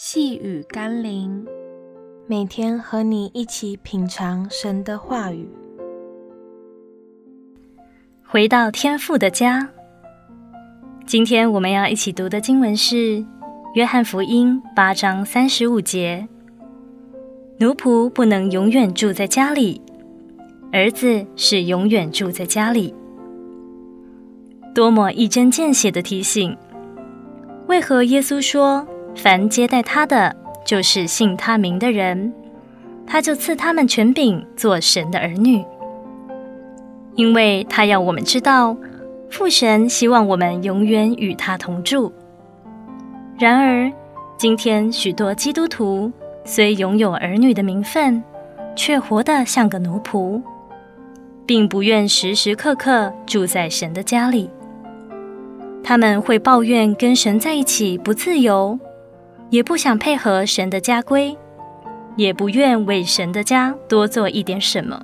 细雨甘霖，每天和你一起品尝神的话语。回到天父的家。今天我们要一起读的经文是《约翰福音》八章三十五节：“奴仆不能永远住在家里，儿子是永远住在家里。”多么一针见血的提醒！为何耶稣说，凡接待他的，就是信他名的人，他就赐他们权柄做神的儿女。因为他要我们知道，父神希望我们永远与他同住。然而，今天许多基督徒虽拥有儿女的名分，却活得像个奴仆，并不愿时时刻刻住在神的家里。他们会抱怨跟神在一起不自由。也不想配合神的家规，也不愿为神的家多做一点什么，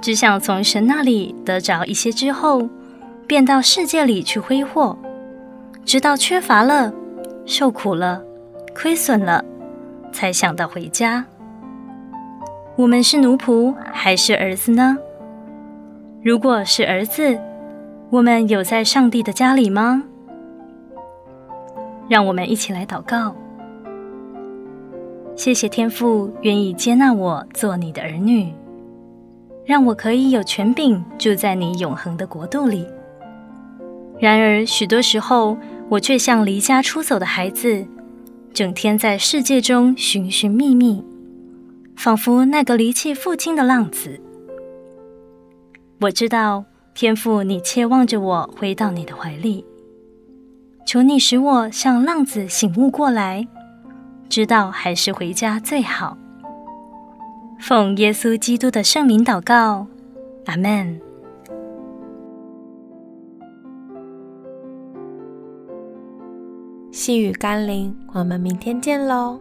只想从神那里得着一些之后，便到世界里去挥霍，直到缺乏了、受苦了、亏损了，才想到回家。我们是奴仆还是儿子呢？如果是儿子，我们有在上帝的家里吗？让我们一起来祷告。谢谢天父愿意接纳我做你的儿女，让我可以有权柄住在你永恒的国度里。然而，许多时候我却像离家出走的孩子，整天在世界中寻寻觅觅，仿佛那个离弃父亲的浪子。我知道天父，你切望着我回到你的怀里。求你使我像浪子醒悟过来，知道还是回家最好。奉耶稣基督的圣名祷告，阿门。细雨甘霖，我们明天见喽。